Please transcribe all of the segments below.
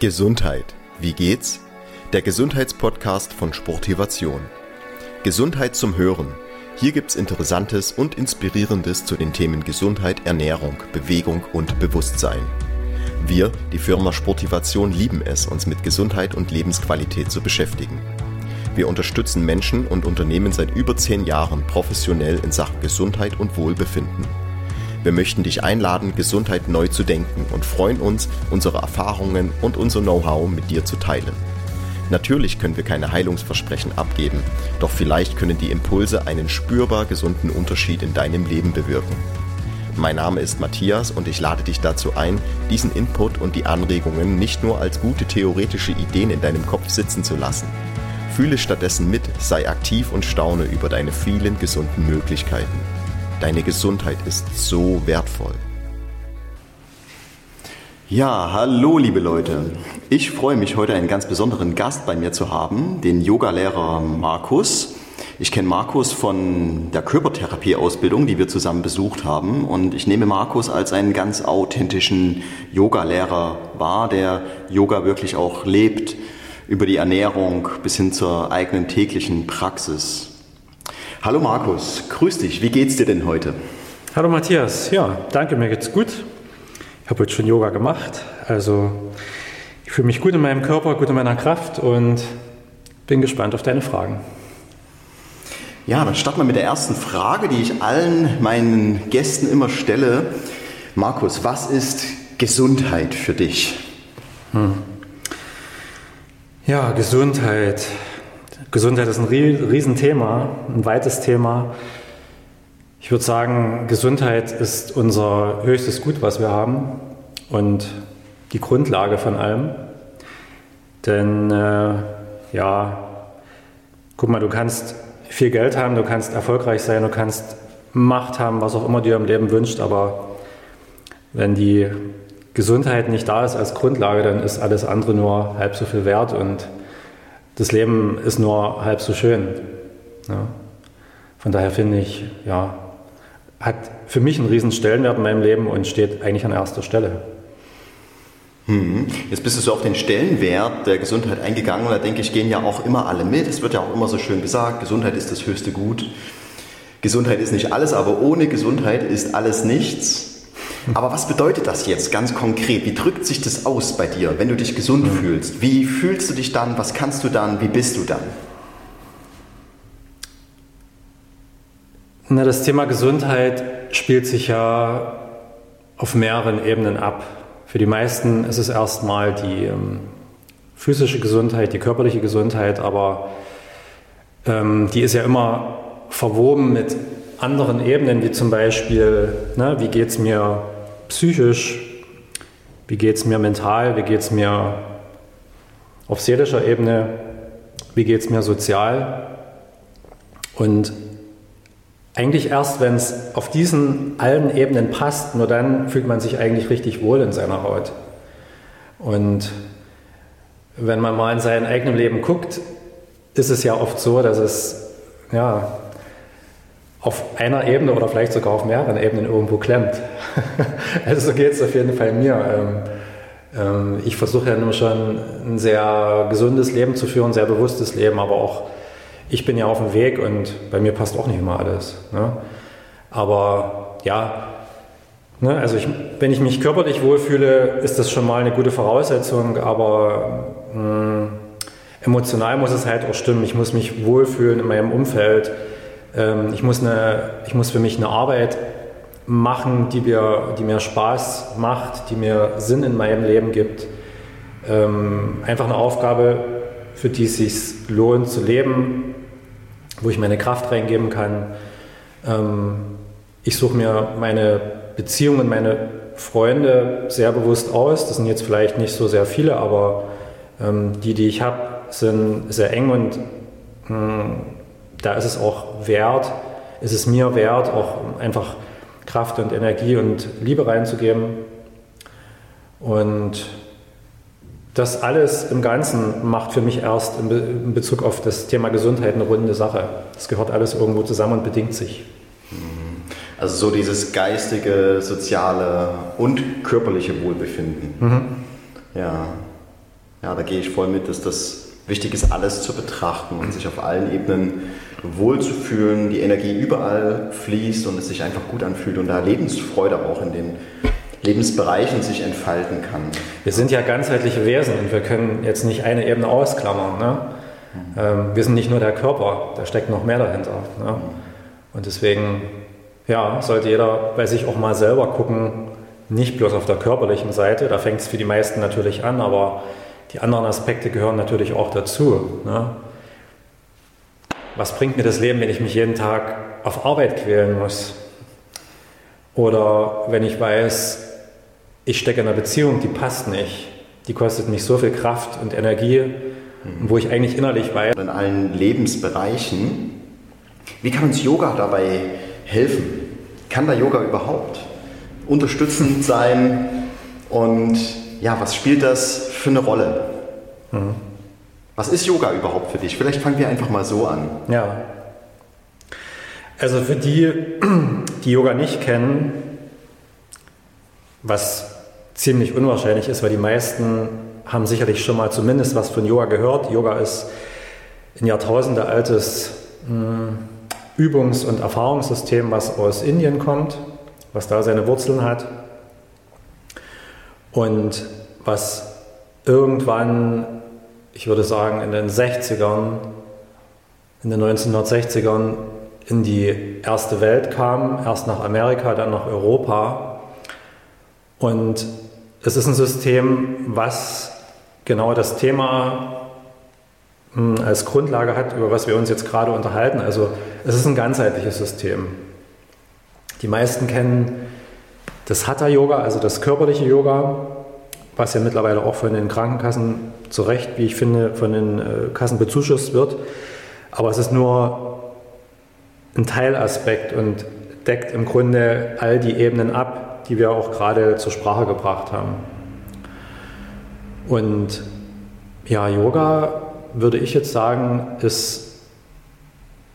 Gesundheit. Wie geht's? Der Gesundheitspodcast von Sportivation. Gesundheit zum Hören. Hier gibt's Interessantes und Inspirierendes zu den Themen Gesundheit, Ernährung, Bewegung und Bewusstsein. Wir, die Firma Sportivation, lieben es, uns mit Gesundheit und Lebensqualität zu beschäftigen. Wir unterstützen Menschen und Unternehmen seit über zehn Jahren professionell in Sachen Gesundheit und Wohlbefinden. Wir möchten dich einladen, Gesundheit neu zu denken und freuen uns, unsere Erfahrungen und unser Know-how mit dir zu teilen. Natürlich können wir keine Heilungsversprechen abgeben, doch vielleicht können die Impulse einen spürbar gesunden Unterschied in deinem Leben bewirken. Mein Name ist Matthias und ich lade dich dazu ein, diesen Input und die Anregungen nicht nur als gute theoretische Ideen in deinem Kopf sitzen zu lassen. Fühle stattdessen mit, sei aktiv und staune über deine vielen gesunden Möglichkeiten. Deine Gesundheit ist so wertvoll. Ja, hallo liebe Leute. Ich freue mich heute einen ganz besonderen Gast bei mir zu haben, den Yogalehrer Markus. Ich kenne Markus von der Körpertherapie-Ausbildung, die wir zusammen besucht haben. Und ich nehme Markus als einen ganz authentischen Yogalehrer wahr, der Yoga wirklich auch lebt, über die Ernährung bis hin zur eigenen täglichen Praxis. Hallo Markus, grüß dich. Wie geht's dir denn heute? Hallo Matthias. Ja, danke, mir geht's gut. Ich habe heute schon Yoga gemacht. Also ich fühle mich gut in meinem Körper, gut in meiner Kraft und bin gespannt auf deine Fragen. Ja, dann starten wir mit der ersten Frage, die ich allen meinen Gästen immer stelle. Markus, was ist Gesundheit für dich? Hm. Ja, Gesundheit. Gesundheit ist ein Riesenthema, ein weites Thema. Ich würde sagen, Gesundheit ist unser höchstes Gut, was wir haben und die Grundlage von allem. Denn äh, ja, guck mal, du kannst viel Geld haben, du kannst erfolgreich sein, du kannst Macht haben, was auch immer dir im Leben wünscht, aber wenn die Gesundheit nicht da ist als Grundlage, dann ist alles andere nur halb so viel wert und das Leben ist nur halb so schön. Ja. Von daher finde ich, ja, hat für mich einen riesen Stellenwert in meinem Leben und steht eigentlich an erster Stelle. Hm. Jetzt bist du so auf den Stellenwert der Gesundheit eingegangen und da denke ich, gehen ja auch immer alle mit. Es wird ja auch immer so schön gesagt, Gesundheit ist das höchste Gut. Gesundheit ist nicht alles, aber ohne Gesundheit ist alles nichts. Aber was bedeutet das jetzt ganz konkret? Wie drückt sich das aus bei dir, wenn du dich gesund mhm. fühlst? Wie fühlst du dich dann? Was kannst du dann? Wie bist du dann? Na, das Thema Gesundheit spielt sich ja auf mehreren Ebenen ab. Für die meisten ist es erstmal die ähm, physische Gesundheit, die körperliche Gesundheit, aber ähm, die ist ja immer verwoben mit anderen Ebenen, wie zum Beispiel, ne, wie geht es mir psychisch, wie geht es mir mental, wie geht es mir auf seelischer Ebene, wie geht es mir sozial. Und eigentlich erst, wenn es auf diesen allen Ebenen passt, nur dann fühlt man sich eigentlich richtig wohl in seiner Haut. Und wenn man mal in sein eigenes Leben guckt, ist es ja oft so, dass es ja, auf einer Ebene oder vielleicht sogar auf mehreren Ebenen irgendwo klemmt. also so geht es auf jeden Fall mir. Ähm, ähm, ich versuche ja nur schon ein sehr gesundes Leben zu führen, ein sehr bewusstes Leben, aber auch ich bin ja auf dem Weg und bei mir passt auch nicht immer alles. Ne? Aber ja, ne, also ich, wenn ich mich körperlich wohlfühle, ist das schon mal eine gute Voraussetzung, aber mh, hm, emotional muss es halt auch stimmen. Ich muss mich wohlfühlen in meinem Umfeld ich, muss eine, ich muss für mich eine Arbeit machen, die mir, die mir Spaß macht, die mir Sinn in meinem Leben gibt. Ähm, einfach eine Aufgabe, für die es sich lohnt zu leben, wo ich meine Kraft reingeben kann. Ähm, ich suche mir meine Beziehungen, meine Freunde sehr bewusst aus. Das sind jetzt vielleicht nicht so sehr viele, aber die, die ich habe, sind sehr eng und hm, da ist es auch wert, ist es mir wert, auch einfach Kraft und Energie und Liebe reinzugeben. Und das alles im Ganzen macht für mich erst in Bezug auf das Thema Gesundheit eine runde Sache. Das gehört alles irgendwo zusammen und bedingt sich. Mhm. Also so dieses geistige, soziale und körperliche Wohlbefinden. Mhm. Ja. Ja, da gehe ich voll mit, dass das wichtig ist, alles zu betrachten und sich auf allen Ebenen wohlzufühlen, die Energie überall fließt und es sich einfach gut anfühlt und da Lebensfreude auch in den Lebensbereichen sich entfalten kann. Wir sind ja ganzheitliche Wesen und wir können jetzt nicht eine Ebene ausklammern. Ne? Ähm, wir sind nicht nur der Körper, da steckt noch mehr dahinter. Ne? Und deswegen ja, sollte jeder bei sich auch mal selber gucken, nicht bloß auf der körperlichen Seite, da fängt es für die meisten natürlich an, aber die anderen Aspekte gehören natürlich auch dazu. Ne? Was bringt mir das Leben, wenn ich mich jeden Tag auf Arbeit quälen muss? Oder wenn ich weiß, ich stecke in einer Beziehung, die passt nicht, die kostet mich so viel Kraft und Energie, wo ich eigentlich innerlich weiß. In allen Lebensbereichen. Wie kann uns Yoga dabei helfen? Kann da Yoga überhaupt unterstützend sein? Und ja, was spielt das für eine Rolle? Mhm. Was ist Yoga überhaupt für dich? Vielleicht fangen wir einfach mal so an. Ja. Also für die, die Yoga nicht kennen, was ziemlich unwahrscheinlich ist, weil die meisten haben sicherlich schon mal zumindest was von Yoga gehört. Yoga ist ein Jahrtausende altes hm, Übungs- und Erfahrungssystem, was aus Indien kommt, was da seine Wurzeln hat und was irgendwann, ich würde sagen, in den 60ern, in den 1960ern in die erste Welt kam, erst nach Amerika, dann nach Europa. Und es ist ein System, was genau das Thema hm, als Grundlage hat, über was wir uns jetzt gerade unterhalten. Also es ist ein ganzheitliches System. Die meisten kennen das Hatha-Yoga, also das körperliche Yoga, was ja mittlerweile auch von den Krankenkassen zu Recht, wie ich finde, von den äh, Kassen bezuschusst wird. Aber es ist nur ein Teilaspekt und deckt im Grunde all die Ebenen ab, die wir auch gerade zur Sprache gebracht haben. Und ja, Yoga würde ich jetzt sagen, ist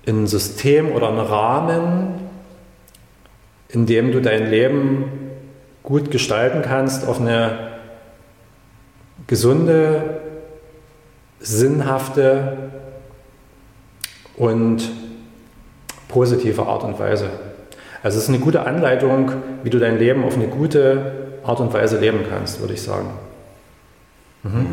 ein System oder ein Rahmen, in dem du dein Leben gut gestalten kannst auf eine gesunde, sinnhafte und positive Art und Weise. Also es ist eine gute Anleitung, wie du dein Leben auf eine gute Art und Weise leben kannst, würde ich sagen. Mhm.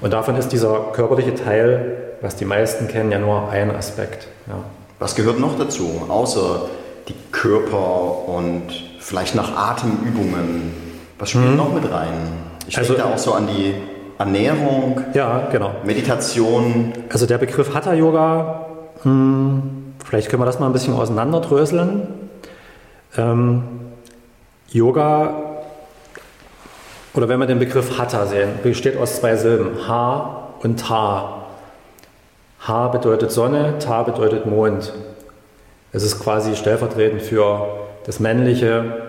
Und davon ist dieser körperliche Teil, was die meisten kennen, ja nur ein Aspekt. Ja. Was gehört noch dazu, außer die Körper und vielleicht nach Atemübungen? Was spielt mhm. noch mit rein? Ich also, denke da auch so an die Ernährung, ja, genau. Meditation. Also der Begriff Hatha Yoga, hm, vielleicht können wir das mal ein bisschen auseinanderdröseln. Ähm, Yoga, oder wenn wir den Begriff Hatha sehen, besteht aus zwei Silben, Ha und Ta. Ha bedeutet Sonne, Ta bedeutet Mond. Es ist quasi stellvertretend für das Männliche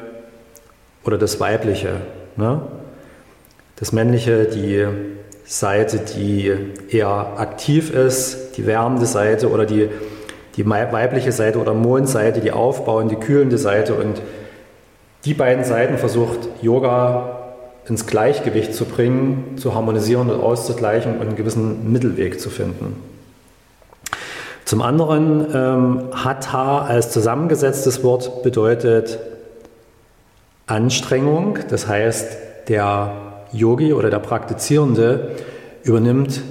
oder das Weibliche. Ne? Das Männliche, die Seite, die eher aktiv ist, die wärmende Seite oder die, die weibliche Seite oder Mondseite, die aufbauende, kühlende Seite. Und die beiden Seiten versucht Yoga ins Gleichgewicht zu bringen, zu harmonisieren und auszugleichen und einen gewissen Mittelweg zu finden. Zum anderen ähm, Hatha als zusammengesetztes Wort bedeutet Anstrengung, das heißt, der Yogi oder der Praktizierende übernimmt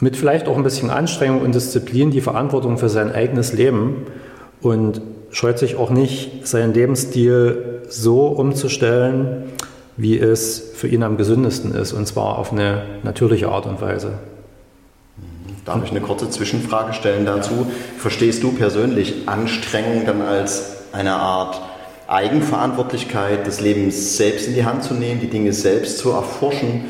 mit vielleicht auch ein bisschen Anstrengung und Disziplin die Verantwortung für sein eigenes Leben und scheut sich auch nicht, seinen Lebensstil so umzustellen, wie es für ihn am gesündesten ist, und zwar auf eine natürliche Art und Weise. Darf ich eine kurze Zwischenfrage stellen dazu? Verstehst du persönlich Anstrengung dann als eine Art Eigenverantwortlichkeit, das Leben selbst in die Hand zu nehmen, die Dinge selbst zu erforschen,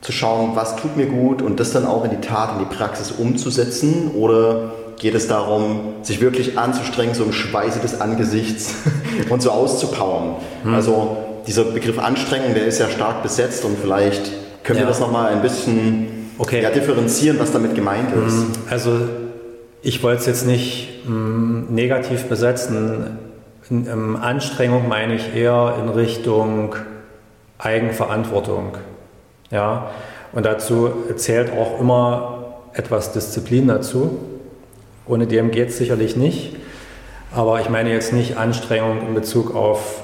zu schauen, was tut mir gut und das dann auch in die Tat, in die Praxis umzusetzen? Oder geht es darum, sich wirklich anzustrengen, so im Schweiße des Angesichts und so auszupowern? Hm. Also dieser Begriff Anstrengung, der ist ja stark besetzt und vielleicht können ja. wir das nochmal ein bisschen okay. ja, differenzieren, was damit gemeint ist. Hm. Also ich wollte es jetzt nicht mh, hm, negativ besetzen in, Anstrengung meine ich eher in Richtung Eigenverantwortung. Ja, und dazu zählt auch immer etwas Disziplin dazu. Ohne dem geht es sicherlich nicht. Aber ich meine jetzt nicht Anstrengung in Bezug auf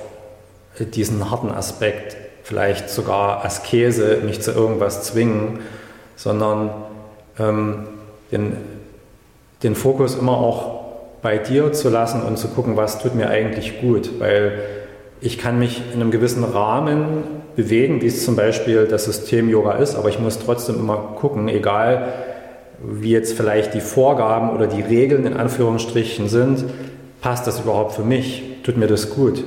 diesen harten Aspekt, vielleicht sogar Askese, mich zu irgendwas zwingen, sondern ähm, den, den Fokus immer auch bei dir zu lassen und zu gucken, was tut mir eigentlich gut, weil ich kann mich in einem gewissen Rahmen bewegen, wie es zum Beispiel das System Yoga ist, aber ich muss trotzdem immer gucken, egal wie jetzt vielleicht die Vorgaben oder die Regeln in Anführungsstrichen sind, passt das überhaupt für mich? Tut mir das gut?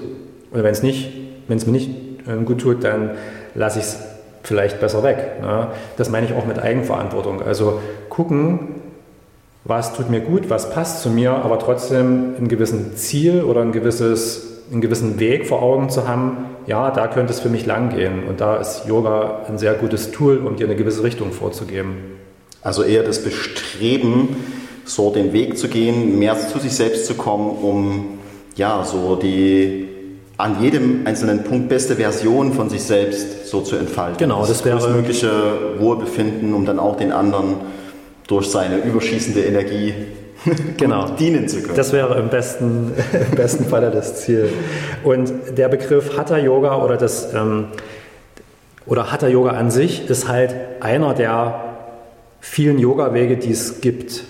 Oder wenn es nicht, wenn es mir nicht äh, gut tut, dann lasse ich es vielleicht besser weg. Ne? Das meine ich auch mit Eigenverantwortung. Also gucken, was tut mir gut, was passt zu mir, aber trotzdem ein gewissen Ziel oder ein gewisses einen gewissen Weg vor Augen zu haben, ja, da könnte es für mich lang gehen. Und da ist Yoga ein sehr gutes Tool, um dir eine gewisse Richtung vorzugeben. Also eher das Bestreben, so den Weg zu gehen, mehr zu sich selbst zu kommen, um ja, so die an jedem einzelnen Punkt beste Version von sich selbst so zu entfalten. Genau, das, das wäre mögliche Wohlbefinden, um dann auch den anderen durch seine überschießende Energie genau. dienen zu können. Das wäre im besten, im besten Falle das Ziel. Und der Begriff Hatha Yoga oder das ähm, oder Hatha Yoga an sich ist halt einer der vielen Yoga-Wege, die es gibt.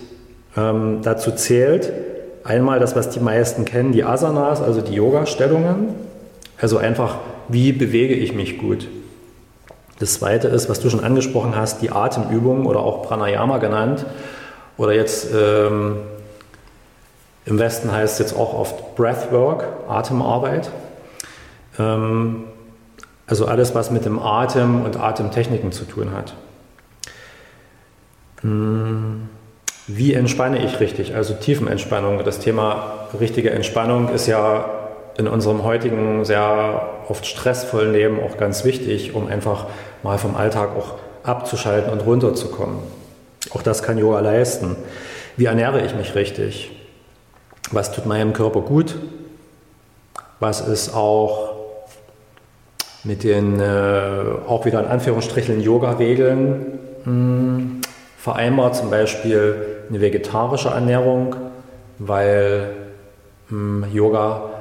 Ähm, dazu zählt einmal das, was die meisten kennen, die Asanas, also die Yoga-Stellungen. Also einfach, wie bewege ich mich gut. Das zweite ist, was du schon angesprochen hast, die Atemübungen oder auch Pranayama genannt. Oder jetzt ähm, im Westen heißt es jetzt auch oft Breathwork, Atemarbeit. Ähm, also alles, was mit dem Atem und Atemtechniken zu tun hat. Hm, wie entspanne ich richtig? Also Tiefenentspannung. Das Thema richtige Entspannung ist ja in unserem heutigen sehr oft stressvollen Leben auch ganz wichtig, um einfach mal vom Alltag auch abzuschalten und runterzukommen. Auch das kann Yoga leisten. Wie ernähre ich mich richtig? Was tut meinem Körper gut? Was ist auch mit den, äh, auch wieder in Anführungsstrichen, Yoga-Regeln hm, vereinbart? Zum Beispiel eine vegetarische Ernährung, weil hm, Yoga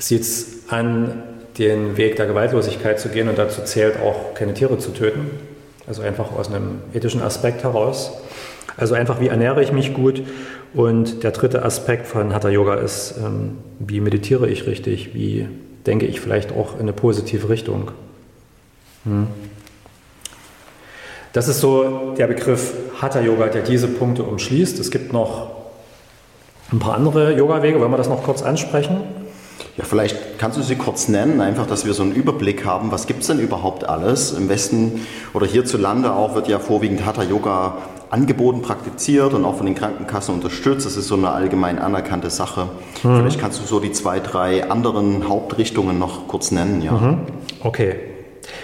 sieht an, den Weg der Gewaltlosigkeit zu gehen und dazu zählt auch keine Tiere zu töten. Also einfach aus einem ethischen Aspekt heraus. Also einfach, wie ernähre ich mich gut? Und der dritte Aspekt von Hatha Yoga ist, ähm, wie meditiere ich richtig? Wie denke ich vielleicht auch in eine positive Richtung? Hm. Das ist so der Begriff Hatha Yoga, der diese Punkte umschließt. Es gibt noch ein paar andere Yoga-Wege. Wollen wir das noch kurz ansprechen? Ja, vielleicht kannst du sie kurz nennen, einfach, dass wir so einen Überblick haben. Was gibt es denn überhaupt alles? Im Westen oder hierzulande auch wird ja vorwiegend Hatha Yoga angeboten, praktiziert und auch von den Krankenkassen unterstützt. Das ist so eine allgemein anerkannte Sache. Mhm. Vielleicht kannst du so die zwei, drei anderen Hauptrichtungen noch kurz nennen. Ja. Mhm. Okay.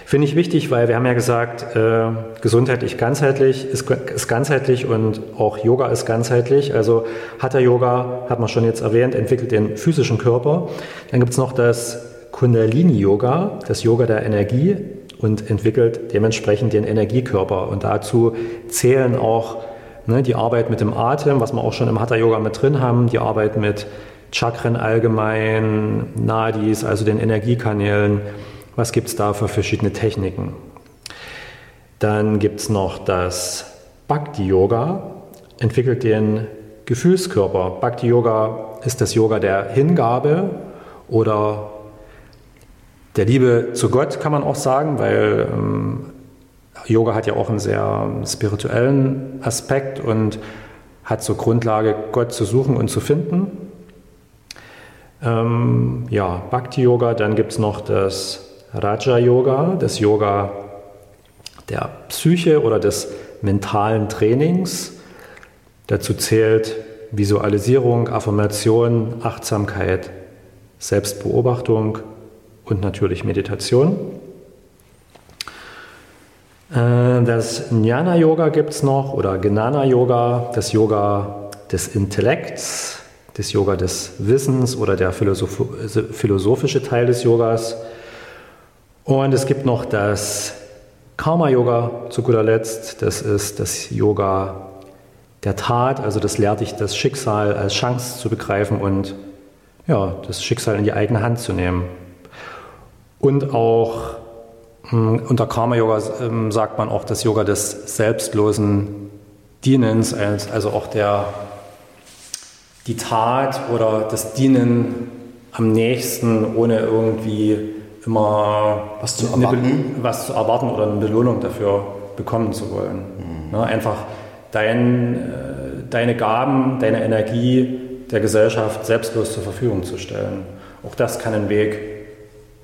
Finde ich wichtig, weil wir haben ja gesagt, äh, gesundheitlich ganzheitlich ist, ist, ganzheitlich und auch Yoga ist ganzheitlich. Also Hatha Yoga, hat man schon jetzt erwähnt, entwickelt den physischen Körper. Dann gibt es noch das Kundalini Yoga, das Yoga der Energie und entwickelt dementsprechend den Energiekörper. Und dazu zählen auch ne, die Arbeit mit dem Atem, was wir auch schon im Hatha Yoga mit drin haben, die Arbeit mit Chakren allgemein, Nadis, also den Energiekanälen was gibt es da für verschiedene Techniken? Dann gibt es noch das Bhakti-Yoga, entwickelt den Gefühlskörper. Bhakti-Yoga ist das Yoga der Hingabe oder der Liebe zu Gott, kann man auch sagen, weil ähm, Yoga hat ja auch einen sehr spirituellen Aspekt und hat zur Grundlage, Gott zu suchen und zu finden. Ähm, ja, Bhakti-Yoga, dann gibt es noch das Raja Yoga, das Yoga der Psyche oder des mentalen Trainings. Dazu zählt Visualisierung, Affirmation, Achtsamkeit, Selbstbeobachtung und natürlich Meditation. Äh, das Jnana Yoga gibt es noch oder Gnana Yoga, das Yoga des Intellekts, das Yoga des Wissens oder der philosophische Teil des Yogas. Und es gibt noch das Karma-Yoga zu guter Letzt. Das ist das Yoga der Tat, also das lehrt dich, das Schicksal als Chance zu begreifen und ja, das Schicksal in die eigene Hand zu nehmen. Und auch hm, unter Karma-Yoga ähm, sagt man auch das Yoga des selbstlosen Dienens, also auch der, die Tat oder das Dienen am nächsten, ohne irgendwie immer was zu erwarten, was zu erwarten oder eine Belohnung dafür bekommen zu wollen. Mhm. Ne, einfach dein, äh, deine Gaben, deine Energie der Gesellschaft selbstlos zur Verfügung zu stellen. Auch das kann ein Weg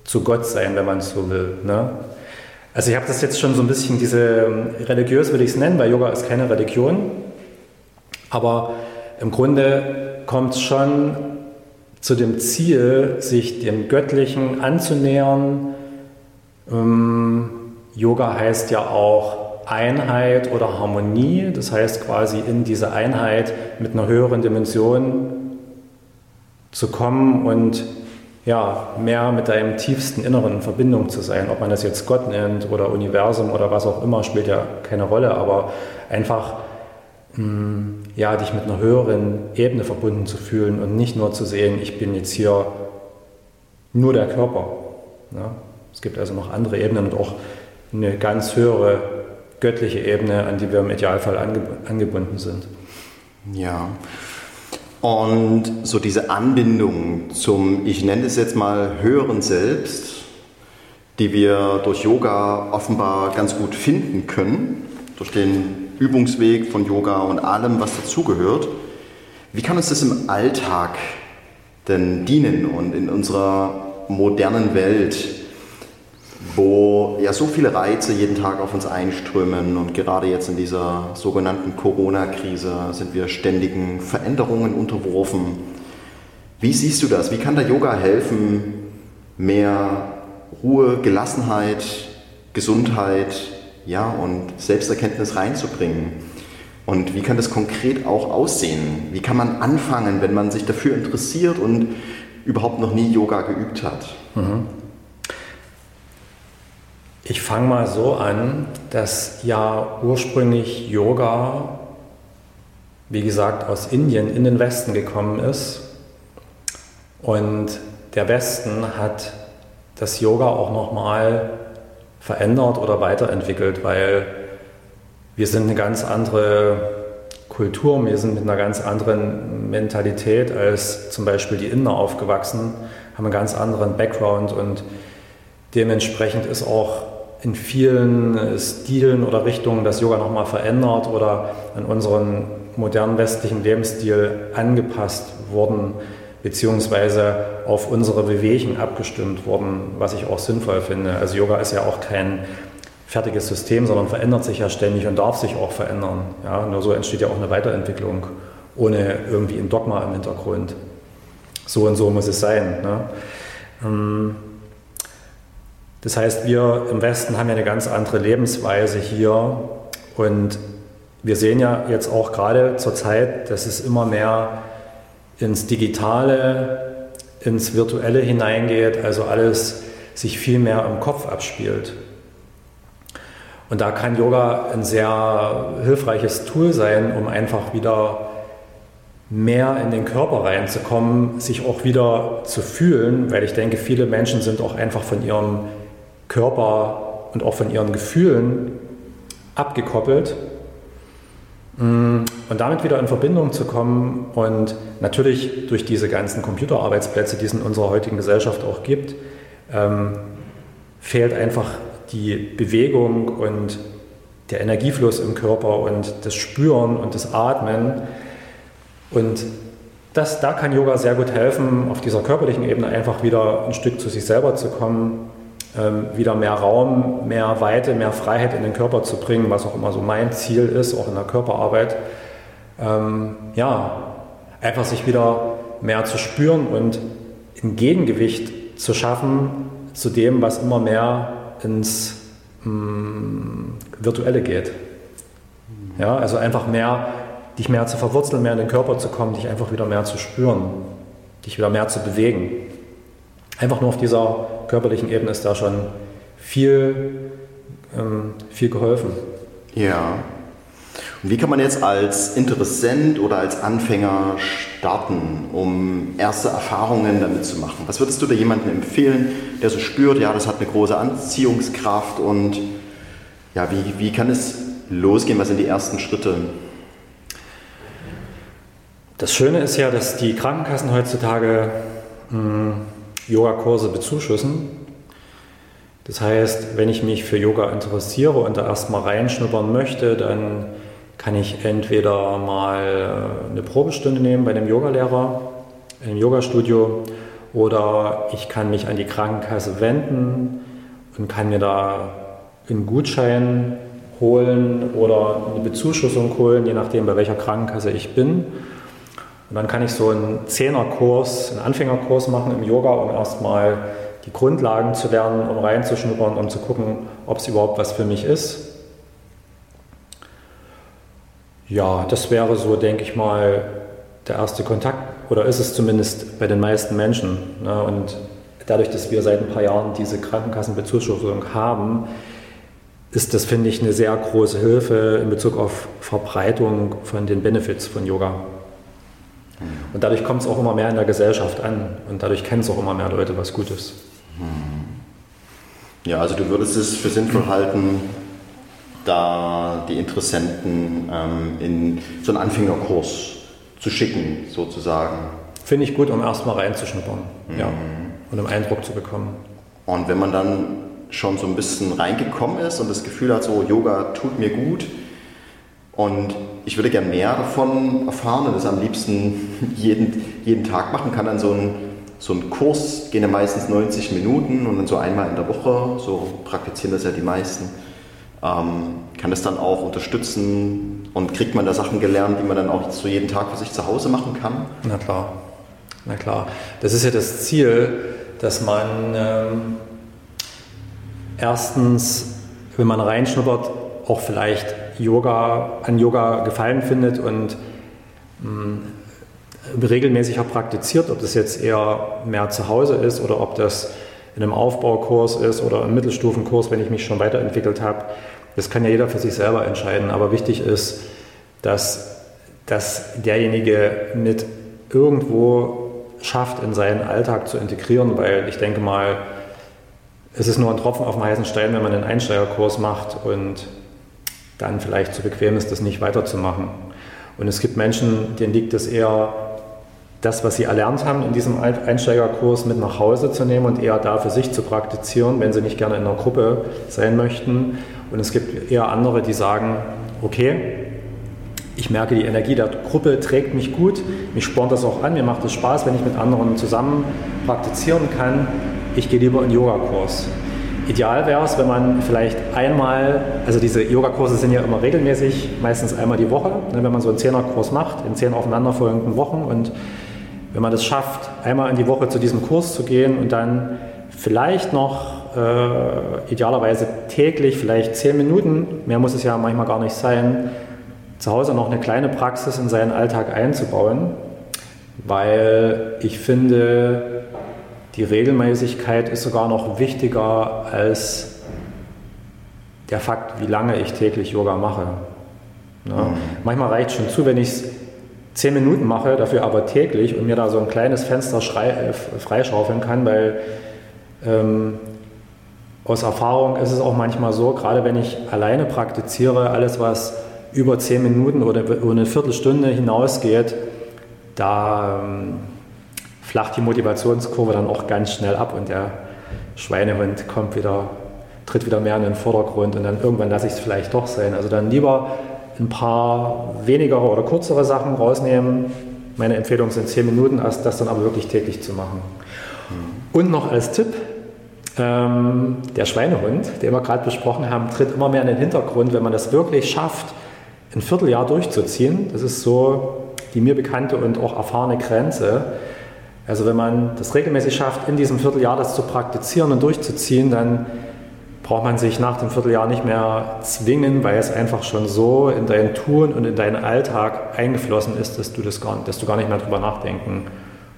zu Gott sein, wenn man es so will. Ne? Also ich habe das jetzt schon so ein bisschen, diese ähm, religiös würde ich es nennen, weil Yoga ist keine Religion. Aber im Grunde kommt es schon zu dem Ziel, sich dem Göttlichen anzunähern. Ähm, Yoga heißt ja auch Einheit oder Harmonie, das heißt quasi in diese Einheit mit einer höheren Dimension zu kommen und ja, mehr mit deinem tiefsten Inneren in Verbindung zu sein. Ob man das jetzt Gott nennt oder Universum oder was auch immer, spielt ja keine Rolle, aber einfach hm, ja, dich mit einer höheren Ebene verbunden zu fühlen und nicht nur zu sehen, ich bin jetzt hier nur der Körper. Ja? Es gibt also noch andere Ebenen und auch eine ganz höhere göttliche Ebene, an die wir im Idealfall angebunden sind. Ja. Und so diese Anbindung zum, ich nenne es jetzt mal höheren Selbst, die wir durch Yoga offenbar ganz gut finden können, durch den Übungsweg von Yoga und allem, was dazugehört. Wie kann uns das im Alltag denn dienen und in unserer modernen Welt, wo ja so viele Reize jeden Tag auf uns einströmen und gerade jetzt in dieser sogenannten Corona-Krise sind wir ständigen Veränderungen unterworfen. Wie siehst du das? Wie kann der Yoga helfen, mehr Ruhe, Gelassenheit, Gesundheit ja, und Selbsterkenntnis reinzubringen. Und wie kann das konkret auch aussehen? Wie kann man anfangen, wenn man sich dafür interessiert und überhaupt noch nie Yoga geübt hat? Mhm. Ich fange mal so an, dass ja ursprünglich Yoga, wie gesagt, aus Indien in den Westen gekommen ist. Und der Westen hat das Yoga auch nochmal verändert oder weiterentwickelt, weil wir sind eine ganz andere Kultur, wir sind mit einer ganz anderen Mentalität als zum Beispiel die Inder aufgewachsen, haben einen ganz anderen Background und dementsprechend ist auch in vielen Stilen oder Richtungen das Yoga nochmal verändert oder an unseren modernen westlichen Lebensstil angepasst worden beziehungsweise auf unsere Bewegungen abgestimmt worden, was ich auch sinnvoll finde. Also Yoga ist ja auch kein fertiges System, sondern verändert sich ja ständig und darf sich auch verändern. Ja, nur so entsteht ja auch eine Weiterentwicklung, ohne irgendwie ein Dogma im Hintergrund. So und so muss es sein. Ne? Ähm, das heißt, wir im Westen haben ja eine ganz andere Lebensweise hier und wir sehen ja jetzt auch gerade zur Zeit, dass es immer mehr ins Digitale, ins Virtuelle hineingeht, also alles sich viel mehr im Kopf abspielt. Und da kann Yoga ein sehr hilfreiches Tool sein, um einfach wieder mehr in den Körper reinzukommen, sich auch wieder zu fühlen, weil ich denke, viele Menschen sind auch einfach von ihrem Körper und auch von ihren Gefühlen abgekoppelt und damit wieder in Verbindung zu kommen und natürlich durch diese ganzen Computerarbeitsplätze, die es in unserer heutigen Gesellschaft auch gibt, ähm, fehlt einfach die Bewegung und der Energiefluss im Körper und das Spüren und das Atmen. Und das, da kann Yoga sehr gut helfen, auf dieser körperlichen Ebene einfach wieder ein Stück zu sich selber zu kommen wieder mehr Raum, mehr Weite, mehr Freiheit in den Körper zu bringen, was auch immer so mein Ziel ist, auch in der Körperarbeit. Ähm, ja, einfach sich wieder mehr zu spüren und ein Gegengewicht zu schaffen zu dem, was immer mehr ins mh, mm, Virtuelle geht. Ja, also einfach mehr, dich mehr zu verwurzeln, mehr in den Körper zu kommen, dich einfach wieder mehr zu spüren, dich wieder mehr zu bewegen. Einfach nur auf dieser körperlichen Ebene ist da schon viel ähm, viel geholfen. Ja. Und wie kann man jetzt als Interessent oder als Anfänger starten, um erste Erfahrungen damit zu machen? Was würdest du da jemandem empfehlen, der so spürt, ja, das hat eine große Anziehungskraft und ja, wie, wie kann es losgehen? Was sind die ersten Schritte? Das Schöne ist ja, dass die Krankenkassen heutzutage hm, Yogakurse bezuschussen. Das heißt, wenn ich mich für Yoga interessiere und da erstmal reinschnuppern möchte, dann kann ich entweder mal äh, eine Probestunde nehmen bei einem Yogalehrer, im Yogastudio, oder ich kann mich an die Krankenkasse wenden und kann mir da einen Gutschein holen oder eine Bezuschussung holen, je nachdem, bei welcher Krankenkasse ich bin. Und dann kann ich so einen Zehnerkurs, einen Anfängerkurs machen im Yoga, um erstmal die Grundlagen zu lernen, um reinzuschnuppern, um zu gucken, ob es überhaupt was für mich ist. Ja, das wäre so, denke ich mal, der erste Kontakt, oder ist es zumindest bei den meisten Menschen. Ne? Und dadurch, dass wir seit ein paar Jahren diese Krankenkassenbezuschussung haben, ist das, finde ich, eine sehr große Hilfe in Bezug auf Verbreitung von den Benefits von Yoga. Und dadurch kommt es auch immer mehr in der Gesellschaft an und dadurch kennen es auch immer mehr Leute, was gut ist. Ja, also du würdest es für sinnvoll halten, da die Interessenten ähm, in so einen Anfängerkurs zu schicken, sozusagen. Finde ich gut, um erstmal reinzuschnuppern mhm. ja, und einen Eindruck zu bekommen. Und wenn man dann schon so ein bisschen reingekommen ist und das Gefühl hat, so Yoga tut mir gut und ich würde gerne mehr davon erfahren und das am liebsten jeden, jeden Tag machen, kann dann so ein, so ein Kurs, gehen ja meistens 90 Minuten und dann so einmal in der Woche, so praktizieren das ja die meisten, ähm, kann das dann auch unterstützen und kriegt man da Sachen gelernt, die man dann auch so jeden Tag für sich zu Hause machen kann? Na klar, na klar. Das ist ja das Ziel, dass man ähm, erstens, wenn man reinschnuppert, auch vielleicht Yoga, an Yoga Gefallen findet und mh, mm, regelmäßiger praktiziert, ob das jetzt eher mehr zu Hause ist oder ob das in einem Aufbaukurs ist oder im Mittelstufenkurs, wenn ich mich schon weiterentwickelt habe. Das kann ja jeder für sich selber entscheiden, aber wichtig ist, dass, dass derjenige mit irgendwo schafft, in seinen Alltag zu integrieren, weil ich denke mal, es ist nur ein Tropfen auf dem heißen Stein, wenn man einen Einsteigerkurs macht und dann vielleicht zu bequem ist, das nicht weiterzumachen. Und es gibt Menschen, denen liegt es eher, das, was sie erlernt haben, in diesem Einsteigerkurs mit nach Hause zu nehmen und eher da für sich zu praktizieren, wenn sie nicht gerne in einer Gruppe sein möchten. Und es gibt eher andere, die sagen, okay, ich merke, die Energie der Gruppe trägt mich gut, mich spornt das auch an, mir macht es Spaß, wenn ich mit anderen zusammen praktizieren kann. Ich gehe lieber in einen Yogakurs. Ideal wäre es, wenn man vielleicht einmal, also diese Yogakurse sind ja immer regelmäßig, meistens einmal die Woche, ne, wenn man so einen Zehnerkurs macht, in zehn aufeinanderfolgenden Wochen. Und wenn man das schafft, einmal in die Woche zu diesem Kurs zu gehen und dann vielleicht noch äh, idealerweise täglich, vielleicht zehn Minuten, mehr muss es ja manchmal gar nicht sein, zu Hause noch eine kleine Praxis in seinen Alltag einzubauen, weil ich finde, die Regelmäßigkeit ist sogar noch wichtiger als der Fakt, wie lange ich täglich Yoga mache. Ja, mhm. Manchmal reicht schon zu, wenn ich es zehn Minuten mache, dafür aber täglich und mir da so ein kleines Fenster äh, freischaufeln kann, weil ähm, aus Erfahrung ist es auch manchmal so, gerade wenn ich alleine praktiziere, alles was über zehn Minuten oder über eine Viertelstunde hinausgeht, da ähm, flacht die Motivationskurve dann auch ganz schnell ab und der Schweinehund kommt wieder, tritt wieder mehr in den Vordergrund und dann irgendwann lasse ich es vielleicht doch sein. Also dann lieber ein paar weniger oder kürzere Sachen rausnehmen. Meine Empfehlung sind zehn Minuten, als das dann aber wirklich täglich zu machen. Mhm. Und noch als Tipp, ähm, der Schweinehund, den wir gerade besprochen haben, tritt immer mehr in den Hintergrund, wenn man das wirklich schafft, ein Vierteljahr durchzuziehen. Das ist so die mir bekannte und auch erfahrene Grenze. Also wenn man das regelmäßig schafft, in diesem Vierteljahr das zu praktizieren und durchzuziehen, dann braucht man sich nach dem Vierteljahr nicht mehr zwingen, weil es einfach schon so in dein Tun und in deinen Alltag eingeflossen ist, dass du, das gar, dass du gar nicht mehr drüber nachdenken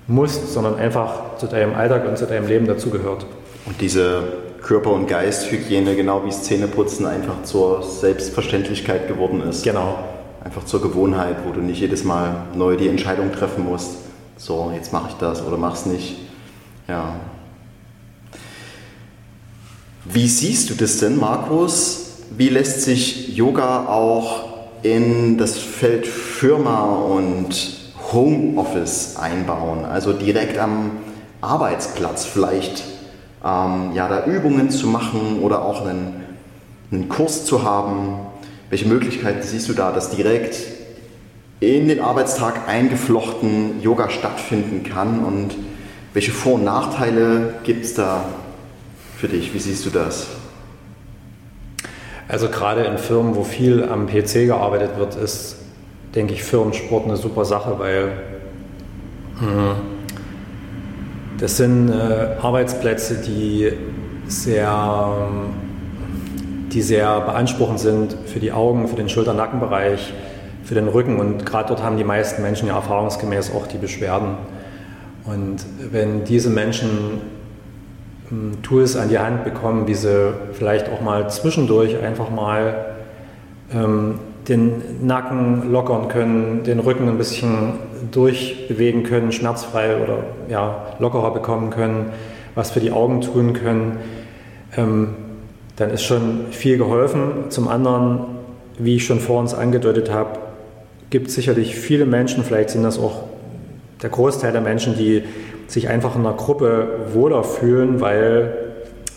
musst, sondern einfach zu deinem Alltag und zu deinem Leben dazugehört. Und diese Körper- und Geisthygiene, genau wie Zähneputzen, einfach zur Selbstverständlichkeit geworden ist. Genau. Einfach zur Gewohnheit, wo du nicht jedes Mal neu die Entscheidung treffen musst. So, jetzt mache ich das oder mach's nicht. Ja. Wie siehst du das denn, Markus? Wie lässt sich Yoga auch in das Feld Firma und Homeoffice einbauen? Also direkt am Arbeitsplatz vielleicht ähm, ja, da Übungen zu machen oder auch einen, einen Kurs zu haben. Welche Möglichkeiten siehst du da, dass direkt in den Arbeitstag eingeflochten Yoga stattfinden kann und welche Vor- und Nachteile gibt es da für dich? Wie siehst du das? Also gerade in Firmen, wo viel am PC gearbeitet wird, ist, denke ich, Firmensport eine super Sache, weil mh, das sind äh, Arbeitsplätze, die sehr, die sehr beanspruchend sind für die Augen, für den Schulter-Nackenbereich, für den Rücken und gerade dort haben die meisten Menschen ja erfahrungsgemäß auch die Beschwerden. Und wenn diese Menschen ähm, Tools an die Hand bekommen, wie sie vielleicht auch mal zwischendurch einfach mal ähm, den Nacken lockern können, den Rücken ein bisschen durchbewegen können, schmerzfrei oder ja, lockerer bekommen können, was für die Augen tun können, ähm, dann ist schon viel geholfen. Zum anderen, wie ich schon vor uns angedeutet habe, gibt sicherlich viele Menschen, vielleicht sind das auch der Großteil der Menschen, die sich einfach in einer Gruppe wohler fühlen, weil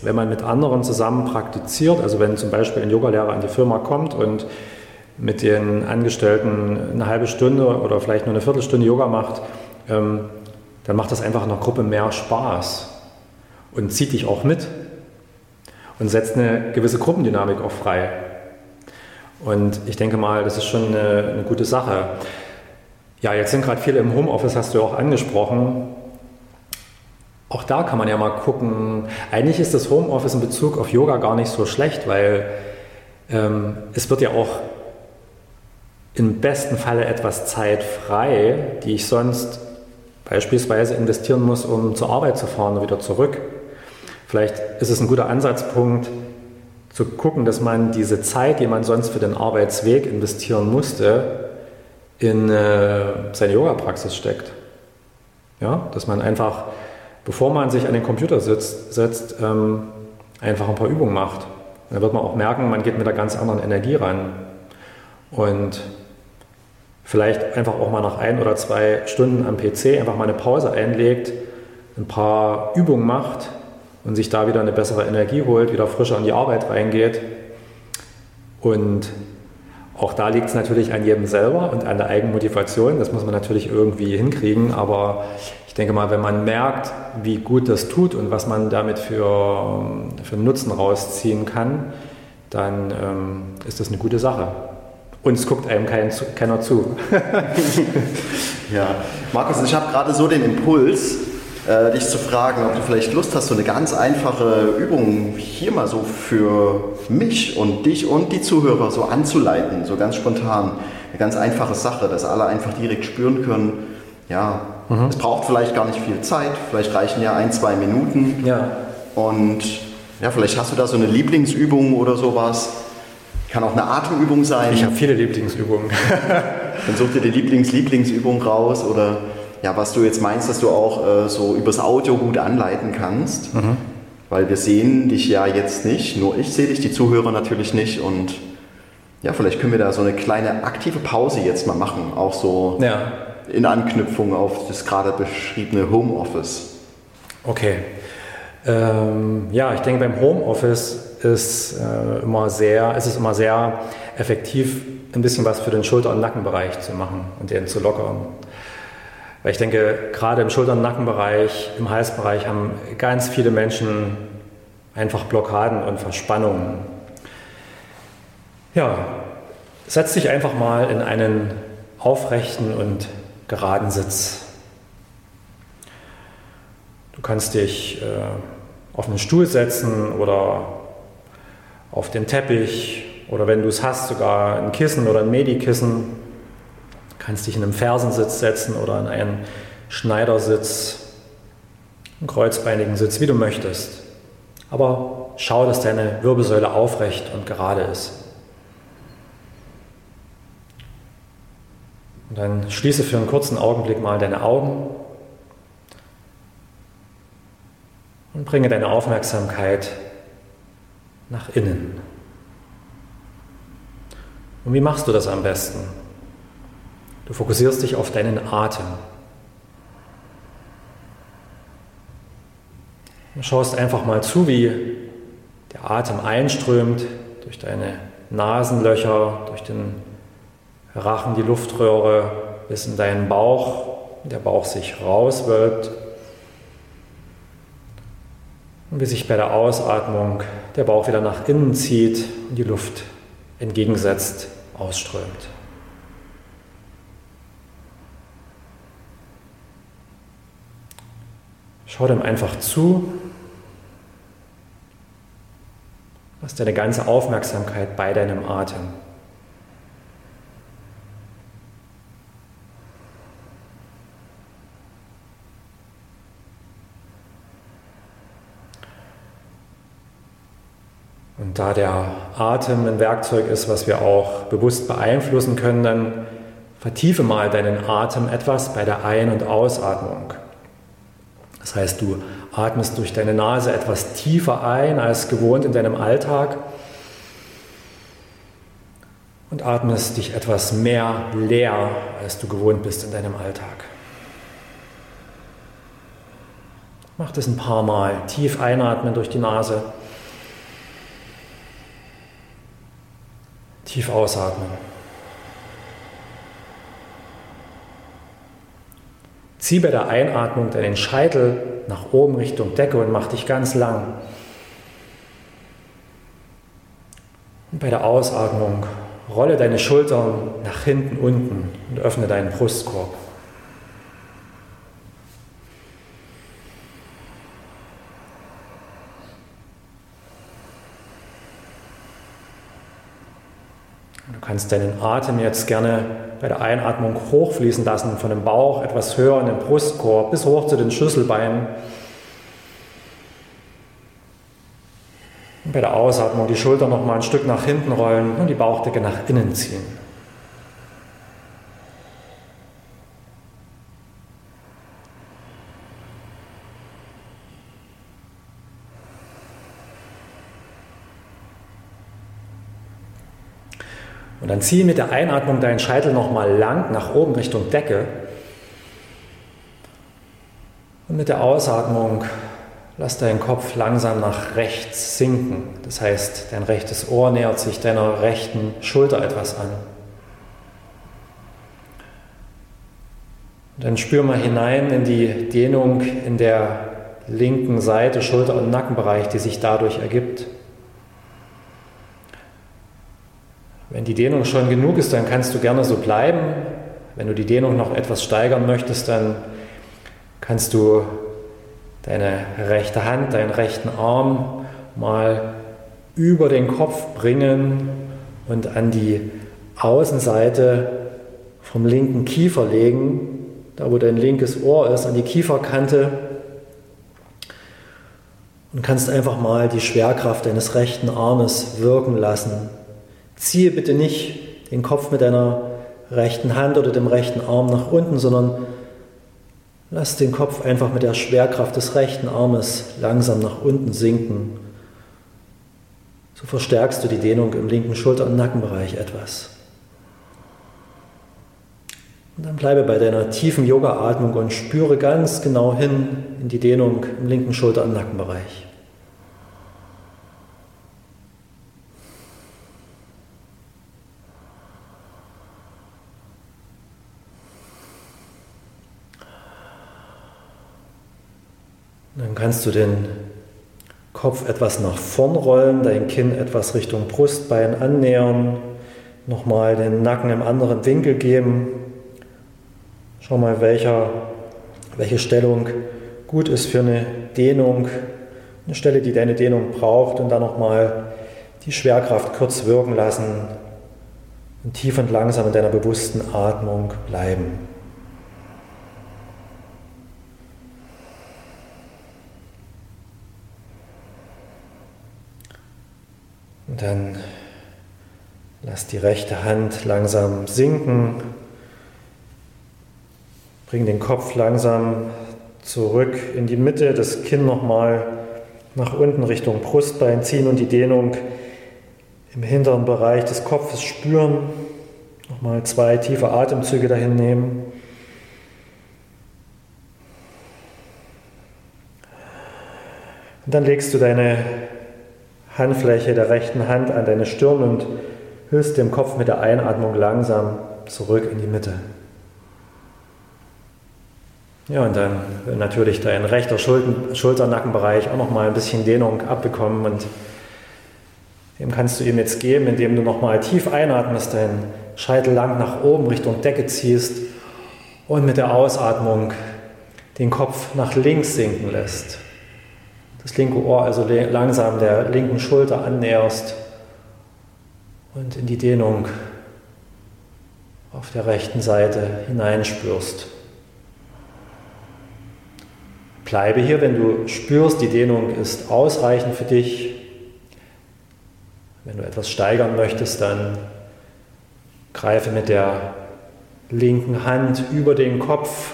wenn man mit anderen zusammen praktiziert, also wenn zum Beispiel ein Yogalehrer an die Firma kommt und mit den Angestellten eine halbe Stunde oder vielleicht nur eine Viertelstunde Yoga macht, ähm, dann macht das einfach in einer Gruppe mehr Spaß und zieht dich auch mit und setzt eine gewisse Gruppendynamik auch frei. Und ich denke mal, das ist schon eine, eine gute Sache. Ja, jetzt sind gerade viele im Homeoffice, hast du ja auch angesprochen. Auch da kann man ja mal gucken. Eigentlich ist das Homeoffice in Bezug auf Yoga gar nicht so schlecht, weil ähm, es wird ja auch im besten Falle etwas Zeit frei, die ich sonst beispielsweise investieren muss, um zur Arbeit zu fahren und wieder zurück. Vielleicht ist es ein guter Ansatzpunkt, zu gucken, dass man diese Zeit, die man sonst für den Arbeitsweg investieren musste, in äh, seine Yoga-Praxis steckt. Ja, dass man einfach, bevor man sich an den Computer sitzt, setzt, ähm, einfach ein paar Übungen macht. Dann wird man auch merken, man geht mit einer ganz anderen Energie ran. Und vielleicht einfach auch mal nach ein oder zwei Stunden am PC einfach mal eine Pause einlegt, ein paar Übungen macht und sich da wieder eine bessere Energie holt, wieder frischer in die Arbeit reingeht. Und auch da liegt es natürlich an jedem selber und an der Eigenmotivation. Das muss man natürlich irgendwie hinkriegen. Aber ich denke mal, wenn man merkt, wie gut das tut und was man damit für, für Nutzen rausziehen kann, dann ähm, ist das eine gute Sache. Und es guckt einem kein, keiner zu. ja, Markus, ich habe gerade so den Impuls, äh, dich zu fragen, ob du vielleicht Lust hast, so eine ganz einfache Übung hier mal so für mich und dich und die Zuhörer so anzuleiten, so ganz spontan. Eine ganz einfache Sache, dass alle einfach direkt spüren können, ja, mhm. es braucht vielleicht gar nicht viel Zeit, vielleicht reichen ja ein, zwei Minuten. Ja. Und ja, vielleicht hast du da so eine Lieblingsübung oder sowas, kann auch eine Atemübung sein. Ich habe viele Lieblingsübungen. Dann such dir die Lieblings-Lieblingsübung raus oder ja, was du jetzt meinst, dass du auch äh, so übers Audio gut anleiten kannst. Mhm. Weil wir sehen dich ja jetzt nicht, nur ich sehe dich, die Zuhörer natürlich nicht. Und ja, vielleicht können wir da so eine kleine aktive Pause jetzt mal machen, auch so ja. in Anknüpfung auf das gerade beschriebene Homeoffice. Okay. Ähm, ja, ich denke, beim Homeoffice ist, äh, immer sehr, ist es immer sehr effektiv, ein bisschen was für den Schulter- und Nackenbereich zu machen und den zu lockern. Weil ich denke, gerade im Schulter- und Nackenbereich, im Halsbereich haben ganz viele Menschen einfach Blockaden und Verspannungen. Ja, setz dich einfach mal in einen aufrechten und geraden Sitz. Du kannst dich äh, auf einen Stuhl setzen oder auf den Teppich oder wenn du es hast, sogar ein Kissen oder ein Medikissen. Kannst dich in einen Fersensitz setzen oder in einen Schneidersitz, einen kreuzbeinigen Sitz, wie du möchtest. Aber schau, dass deine Wirbelsäule aufrecht und gerade ist. Und dann schließe für einen kurzen Augenblick mal deine Augen und bringe deine Aufmerksamkeit nach innen. Und wie machst du das am besten? Du fokussierst dich auf deinen Atem. Du schaust einfach mal zu, wie der Atem einströmt durch deine Nasenlöcher, durch den Rachen, die Luftröhre bis in deinen Bauch, der Bauch sich rauswölbt und wie sich bei der Ausatmung der Bauch wieder nach innen zieht und die Luft entgegensetzt ausströmt. Schau dem einfach zu. Lass deine ganze Aufmerksamkeit bei deinem Atem. Und da der Atem ein Werkzeug ist, was wir auch bewusst beeinflussen können, dann vertiefe mal deinen Atem etwas bei der Ein- und Ausatmung. Das heißt, du atmest durch deine Nase etwas tiefer ein als gewohnt in deinem Alltag und atmest dich etwas mehr leer, als du gewohnt bist in deinem Alltag. Mach das ein paar Mal. Tief einatmen durch die Nase. Tief ausatmen. Zieh bei der Einatmung deinen Scheitel nach oben Richtung Decke und mach dich ganz lang. Und bei der Ausatmung rolle deine Schultern nach hinten unten und öffne deinen Brustkorb. Du kannst deinen Atem jetzt gerne bei der Einatmung hochfließen lassen, von dem Bauch etwas höher in den Brustkorb bis hoch zu den Schlüsselbeinen. Und bei der Ausatmung die Schultern noch mal ein Stück nach hinten rollen und die Bauchdecke nach innen ziehen. Und dann zieh mit der Einatmung deinen Scheitel nochmal lang nach oben Richtung Decke. Und mit der Ausatmung lass deinen Kopf langsam nach rechts sinken. Das heißt, dein rechtes Ohr nähert sich deiner rechten Schulter etwas an. Und dann spür mal hinein in die Dehnung in der linken Seite, Schulter- und Nackenbereich, die sich dadurch ergibt. Wenn die Dehnung schon genug ist, dann kannst du gerne so bleiben. Wenn du die Dehnung noch etwas steigern möchtest, dann kannst du deine rechte Hand, deinen rechten Arm mal über den Kopf bringen und an die Außenseite vom linken Kiefer legen, da wo dein linkes Ohr ist, an die Kieferkante und kannst einfach mal die Schwerkraft deines rechten Armes wirken lassen. Ziehe bitte nicht den Kopf mit deiner rechten Hand oder dem rechten Arm nach unten, sondern lass den Kopf einfach mit der Schwerkraft des rechten Armes langsam nach unten sinken. So verstärkst du die Dehnung im linken Schulter- und Nackenbereich etwas. Und dann bleibe bei deiner tiefen Yoga-Atmung und spüre ganz genau hin in die Dehnung im linken Schulter- und Nackenbereich. Dann kannst du den Kopf etwas nach vorn rollen, dein Kinn etwas Richtung Brustbein annähern, nochmal den Nacken im anderen Winkel geben. Schau mal, welcher, welche Stellung gut ist für eine Dehnung, eine Stelle, die deine Dehnung braucht und dann nochmal die Schwerkraft kurz wirken lassen und tief und langsam in deiner bewussten Atmung bleiben. Dann lass die rechte Hand langsam sinken. Bring den Kopf langsam zurück in die Mitte, das Kinn nochmal nach unten Richtung Brustbein ziehen und die Dehnung im hinteren Bereich des Kopfes spüren. Nochmal zwei tiefe Atemzüge dahin nehmen. Und dann legst du deine Handfläche der rechten Hand an deine Stirn und hüllst den Kopf mit der Einatmung langsam zurück in die Mitte. Ja, und dann will natürlich dein rechter Schultern, Schulternackenbereich auch nochmal ein bisschen Dehnung abbekommen und dem kannst du ihm jetzt geben, indem du nochmal tief einatmest, deinen Scheitel lang nach oben Richtung Decke ziehst und mit der Ausatmung den Kopf nach links sinken lässt. Das linke Ohr also langsam der linken Schulter annäherst und in die Dehnung auf der rechten Seite hineinspürst. Bleibe hier, wenn du spürst, die Dehnung ist ausreichend für dich. Wenn du etwas steigern möchtest, dann greife mit der linken Hand über den Kopf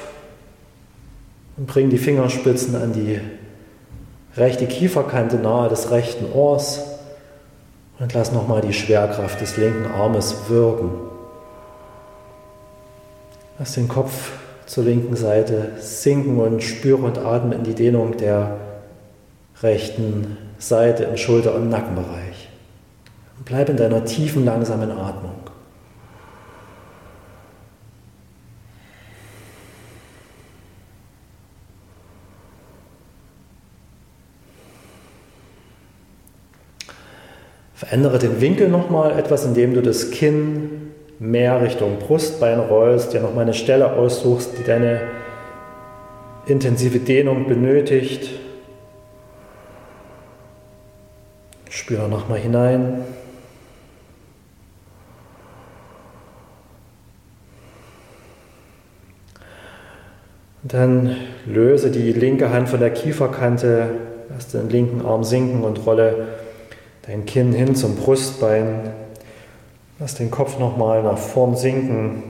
und bring die Fingerspitzen an die rechte Kieferkante nahe des rechten Ohrs und lass nochmal die Schwerkraft des linken Armes wirken. Lass den Kopf zur linken Seite sinken und spüre und atme in die Dehnung der rechten Seite im Schulter- und Nackenbereich. Und bleib in deiner tiefen, langsamen Atmung. Verändere den Winkel nochmal etwas, indem du das Kinn mehr Richtung Brustbein rollst, dir nochmal eine Stelle aussuchst, die deine intensive Dehnung benötigt. Spüre nochmal hinein. Dann löse die linke Hand von der Kieferkante, lass den linken Arm sinken und rolle dein Kinn hin zum Brustbein. Lass den Kopf nochmal nach vorn sinken.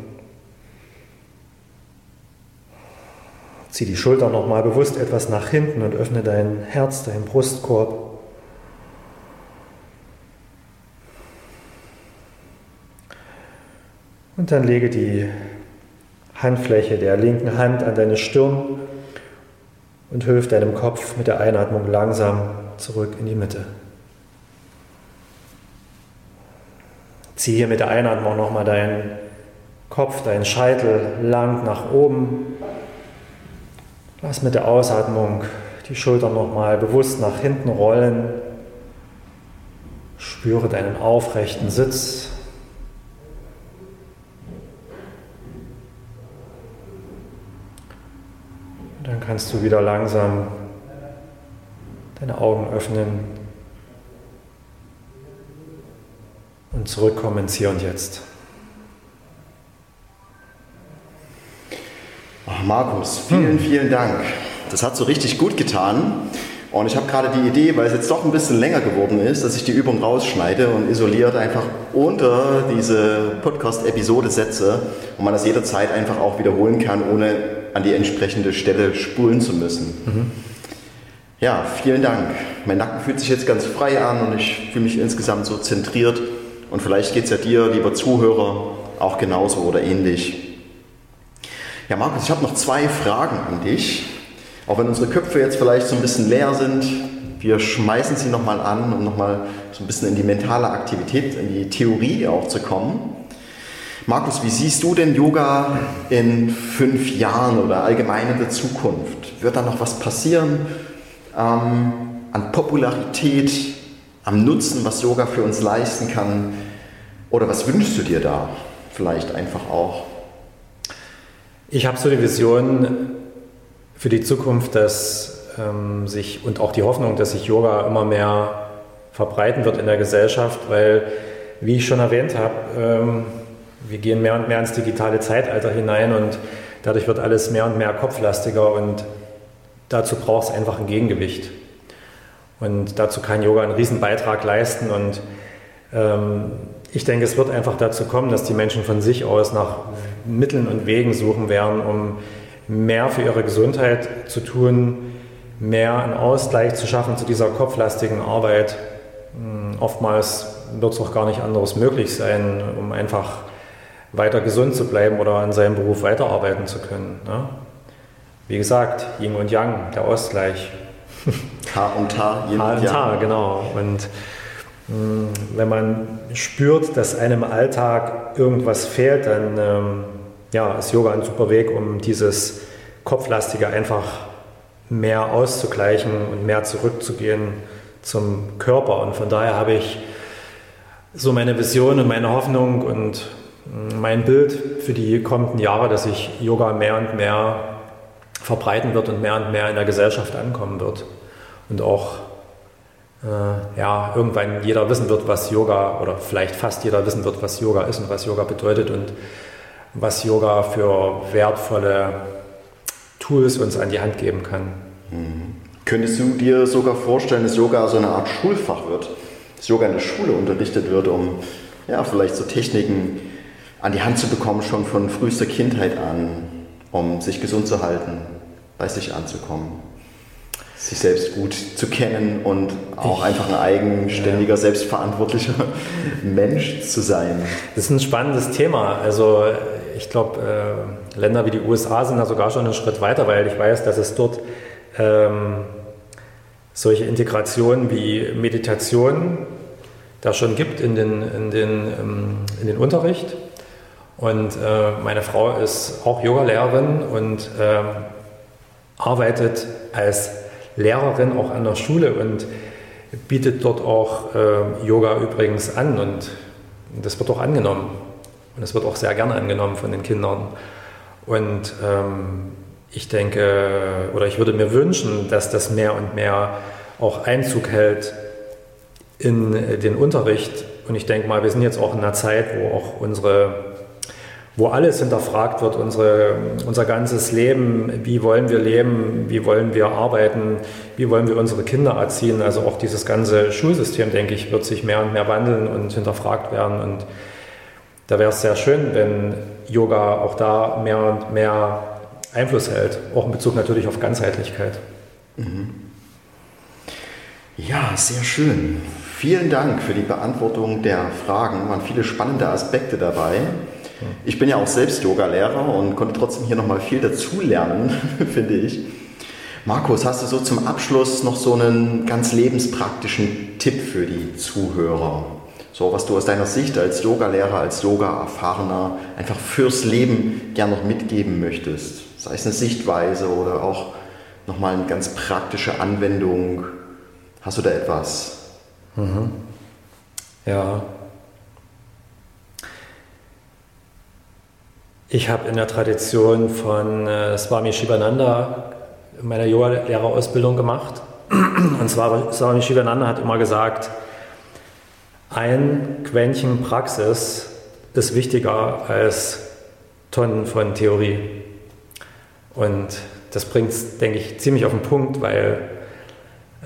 Zieh die Schulter nochmal bewusst etwas nach hinten und öffne dein Herz, deinen Brustkorb. Und dann lege die Handfläche der linken Hand an deine Stirn und hilf deinem Kopf mit der Einatmung langsam zurück in die Mitte. Ziehe mit der Einatmung nochmal deinen Kopf, deinen Scheitel lang nach oben. Lass mit der Ausatmung die Schultern nochmal bewusst nach hinten rollen. Spüre deinen aufrechten Sitz. dann kannst du wieder langsam deine Augen öffnen. Und zurückkommen ins Hier und Jetzt. Ach, Markus, vielen, hm. vielen Dank. Das hat so richtig gut getan. Und ich habe gerade die Idee, weil es jetzt doch ein bisschen länger geworden ist, dass ich die Übung rausschneide und isoliert einfach unter diese Podcast-Episode setze und man das jederzeit einfach auch wiederholen kann, ohne an die entsprechende Stelle spulen zu müssen. Mhm. Ja, vielen Dank. Mein Nacken fühlt sich jetzt ganz frei an und ich fühle mich insgesamt so zentriert und vielleicht geht es ja dir, lieber Zuhörer, auch genauso oder ähnlich. Ja, Markus, ich habe noch zwei Fragen an dich. Auch wenn unsere Köpfe jetzt vielleicht so ein bisschen leer sind, wir schmeißen sie nochmal an, um nochmal so ein bisschen in die mentale Aktivität, in die Theorie auch zu kommen. Markus, wie siehst du denn Yoga in fünf Jahren oder allgemein in der Zukunft? Wird da noch was passieren ähm, an Popularität, am Nutzen, was Yoga für uns leisten kann? Oder was wünschst du dir da vielleicht einfach auch? Ich habe so die Vision für die Zukunft, dass ähm, sich und auch die Hoffnung, dass sich Yoga immer mehr verbreiten wird in der Gesellschaft, weil, wie ich schon erwähnt habe, ähm, wir gehen mehr und mehr ins digitale Zeitalter hinein und dadurch wird alles mehr und mehr kopflastiger und dazu braucht es einfach ein Gegengewicht. Und dazu kann Yoga einen riesen Beitrag leisten und ähm, ich denke, es wird einfach dazu kommen, dass die Menschen von sich aus nach Mitteln und Wegen suchen werden, um mehr für ihre Gesundheit zu tun, mehr einen Ausgleich zu schaffen zu dieser kopflastigen Arbeit. Hm, oftmals wird es auch gar nicht anderes möglich sein, um einfach weiter gesund zu bleiben oder an seinem Beruf weiterarbeiten zu können. Ne? Wie gesagt, Yin und Yang, der Ausgleich. H und Ta, Yin H und Ta, genau. Und mh, hm, wenn man spürt, dass einem Alltag irgendwas fehlt, dann ähm, ja, ist Yoga ein super Weg, um dieses Kopflastige einfach mehr auszugleichen und mehr zurückzugehen zum Körper. Und von daher habe ich so meine Vision und meine Hoffnung und hm, mein Bild für die kommenden Jahre, dass sich Yoga mehr und mehr verbreiten wird und mehr und mehr in der Gesellschaft ankommen wird. Und auch äh, ja, irgendwann jeder wissen wird, was Yoga oder vielleicht fast jeder wissen wird, was Yoga ist und was Yoga bedeutet und was Yoga für wertvolle Tools uns an die Hand geben kann. Mhm. Könntest du dir sogar vorstellen, dass Yoga so eine Art Schulfach wird? Dass Yoga in der Schule unterrichtet wird, um ja, vielleicht so Techniken an die Hand zu bekommen, schon von frühester Kindheit an, um sich gesund zu halten, bei sich anzukommen, sich selbst gut zu kennen und auch einfach ein eigenständiger, ja. selbstverantwortlicher Mensch zu sein. Das ist ein spannendes Thema. Also ich glaube, äh, Länder wie die USA sind da sogar schon einen Schritt weiter, weil ich weiß, dass es dort ähm, solche Integrationen wie Meditation da schon gibt in den, in den, ähm, in den Unterricht. Und äh, meine Frau ist auch Yogalehrerin und äh, arbeitet als Lehrerin auch an der Schule und bietet dort auch äh, Yoga übrigens an und das wird auch angenommen. Und es wird auch sehr gerne angenommen von den Kindern. Und ähm, ich denke, oder ich würde mir wünschen, dass das mehr und mehr auch Einzug hält in den Unterricht. Und ich denke mal, wir sind jetzt auch in einer Zeit, wo auch unsere wo alles hinterfragt wird, unsere, unser ganzes Leben, wie wollen wir leben, wie wollen wir arbeiten, wie wollen wir unsere Kinder erziehen. Also auch dieses ganze Schulsystem, denke ich, wird sich mehr und mehr wandeln und hinterfragt werden. Und da wäre es sehr schön, wenn Yoga auch da mehr und mehr Einfluss hält, auch in Bezug natürlich auf Ganzheitlichkeit. Mhm. Ja, sehr schön. Vielen Dank für die Beantwortung der Fragen. Waren viele spannende Aspekte dabei. Ich bin ja auch selbst Yoga-Lehrer und konnte trotzdem hier nochmal viel dazulernen, finde ich. Markus, hast du so zum Abschluss noch so einen ganz lebenspraktischen Tipp für die Zuhörer? So, was du aus deiner Sicht als Yoga-Lehrer, als Yoga-Erfahrener einfach fürs Leben gern noch mitgeben möchtest? Sei es eine Sichtweise oder auch nochmal eine ganz praktische Anwendung. Hast du da etwas? Mhm. Ja, Ich habe in der Tradition von äh, Swami Shivananda meine Yoga-Lehrerausbildung gemacht. Und zwar Swami Shivananda hat immer gesagt, ein Quäntchen Praxis ist wichtiger als Tonnen von Theorie. Und das bringt es, denke ich, ziemlich auf den Punkt, weil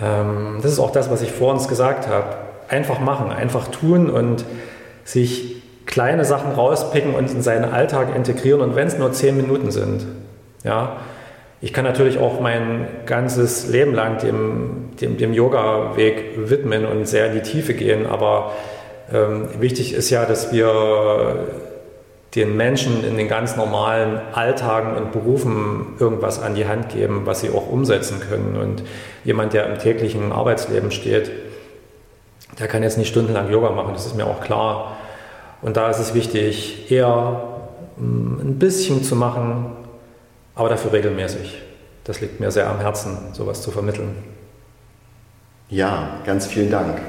ähm, das ist auch das, was ich vor uns gesagt habe. Einfach machen, einfach tun und sich kleine Sachen rauspicken und in seinen Alltag integrieren und wenn es nur zehn Minuten sind. Ja, ich kann natürlich auch mein ganzes Leben lang dem, dem, dem Yoga-Weg widmen und sehr in die Tiefe gehen, aber ähm, wichtig ist ja, dass wir den Menschen in den ganz normalen Alltagen und Berufen irgendwas an die Hand geben, was sie auch umsetzen können. Und jemand, der im täglichen Arbeitsleben steht, der kann jetzt nicht stundenlang Yoga machen, das ist mir auch klar. Und da ist es wichtig, eher mm, ein bisschen zu machen, aber dafür regelmäßig. Das liegt mir sehr am Herzen, sowas zu vermitteln. Ja, ganz vielen Dank.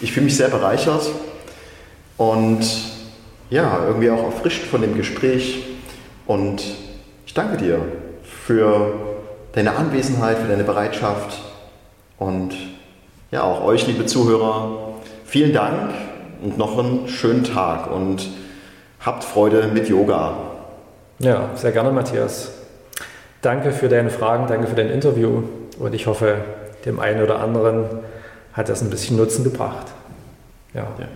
Ich fühle mich sehr bereichert und ja, irgendwie auch erfrischt von dem Gespräch. Und ich danke dir für deine Anwesenheit, für deine Bereitschaft und ja, auch euch, liebe Zuhörer, vielen Dank und noch einen schönen Tag und habt Freude mit Yoga. Ja, sehr gerne, Matthias. Danke für deine Fragen, danke für dein Interview und ich hoffe, dem einen oder anderen hat das ein bisschen Nutzen gebracht. Ja. ja.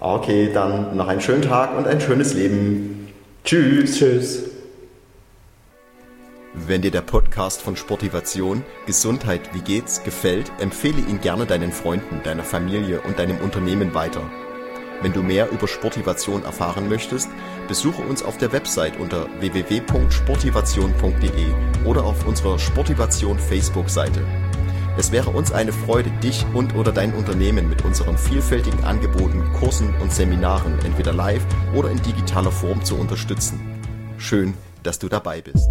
Okay, dann noch einen schönen Tag und ein schönes Leben. Tschüss. Tschüss. Wenn dir der Podcast von Sportivation Gesundheit, wie geht's gefällt, empfehle ihn gerne deinen Freunden, deiner Familie und deinem Unternehmen weiter. Wenn du mehr über Sportivation erfahren möchtest, besuche uns auf der Website unter www.sportivation.de oder auf unserer Sportivation Facebook-Seite. Es wäre uns eine Freude, dich und oder dein Unternehmen mit unseren vielfältigen Angeboten, Kursen und Seminaren entweder live oder in digitaler Form zu unterstützen. Schön, dass du dabei bist.